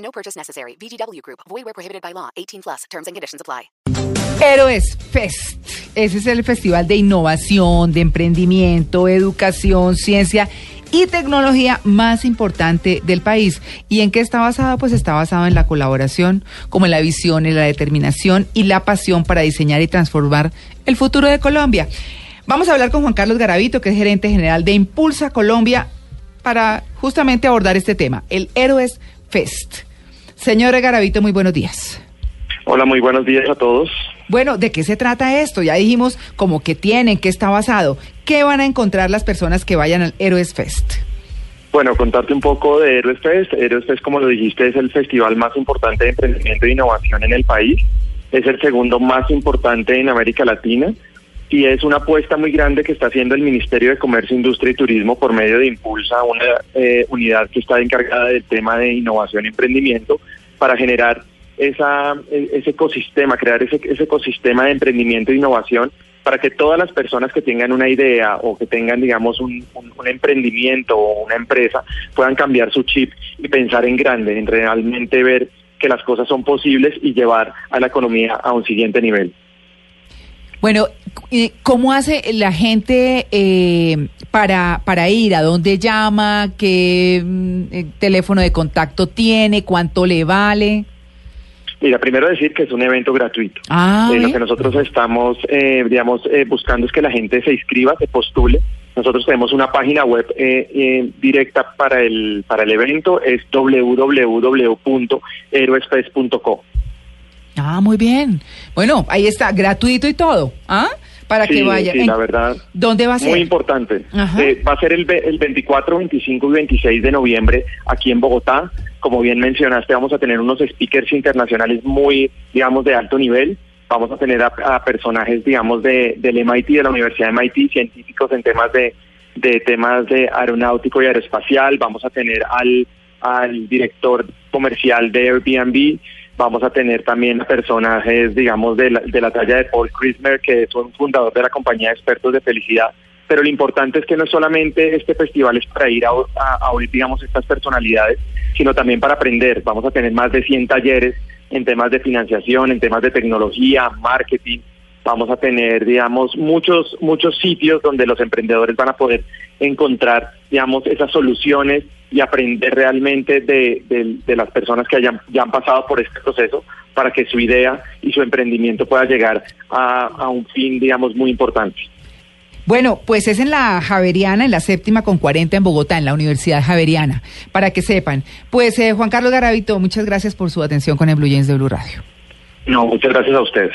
No purchase necessary. VGW Group. Void where prohibited by law. 18 plus. Terms and conditions apply. Héroes Fest. Ese es el festival de innovación, de emprendimiento, educación, ciencia y tecnología más importante del país. ¿Y en qué está basado? Pues está basado en la colaboración, como en la visión, en la determinación y la pasión para diseñar y transformar el futuro de Colombia. Vamos a hablar con Juan Carlos Garavito, que es gerente general de Impulsa Colombia, para justamente abordar este tema, el Héroes Fest. Señor Garavito, muy buenos días. Hola, muy buenos días a todos. Bueno, ¿de qué se trata esto? Ya dijimos como que tienen, qué está basado. ¿Qué van a encontrar las personas que vayan al Héroes Fest? Bueno, contarte un poco de Héroes Fest. Héroes Fest, como lo dijiste, es el festival más importante de emprendimiento e innovación en el país. Es el segundo más importante en América Latina y es una apuesta muy grande que está haciendo el Ministerio de Comercio, Industria y Turismo por medio de Impulsa, una eh, unidad que está encargada del tema de innovación y emprendimiento, para generar esa, e, ese ecosistema, crear ese, ecosistema de emprendimiento e innovación para que todas las personas que tengan una idea o que tengan, digamos, un, un, un, emprendimiento o una empresa puedan cambiar su chip y pensar en grande, en realmente ver que las cosas son posibles y llevar a la economía a un siguiente nivel. Bueno, ¿cómo hace la gente eh, para, para ir? ¿A dónde llama? ¿Qué mm, teléfono de contacto tiene? ¿Cuánto le vale? Mira, primero decir que es un evento gratuito. Ah, eh, lo que nosotros estamos, eh, digamos, eh, buscando es que la gente se inscriba, se postule. Nosotros tenemos una página web directa para el para el evento, es www.heroesfest.com. Ah, muy bien. Bueno, ahí está, gratuito y todo. ¿Ah? Para sí, que vaya. Sí, la verdad. ¿Dónde va a ser? Muy importante. Eh, va a ser el, el 24, 25 y 26 de noviembre aquí en Bogotá. Como bien mencionaste, vamos a tener unos speakers internacionales muy, digamos, de alto nivel. Vamos a tener a, a personajes, digamos, de, del MIT, de la Universidad de MIT, científicos en temas de, de temas de aeronáutico y aeroespacial. Vamos a tener al, al director comercial de Airbnb vamos a tener también personajes, digamos, de la, de la talla de Paul Christmer, que es un fundador de la compañía de expertos de felicidad. Pero lo importante es que no solamente este festival es para ir a, a, a oír, digamos, estas personalidades, sino también para aprender. Vamos a tener más de 100 talleres en temas de financiación, en temas de tecnología, marketing. Vamos a tener, digamos, muchos, muchos sitios donde los emprendedores van a poder encontrar, digamos, esas soluciones y aprender realmente de, de, de, las personas que hayan, ya han pasado por este proceso para que su idea y su emprendimiento pueda llegar a, a un fin, digamos, muy importante. Bueno, pues es en la Javeriana, en la séptima con 40 en Bogotá, en la Universidad Javeriana, para que sepan. Pues eh, Juan Carlos Garavito, muchas gracias por su atención con el Blue James de Blue Radio. No, muchas gracias a ustedes.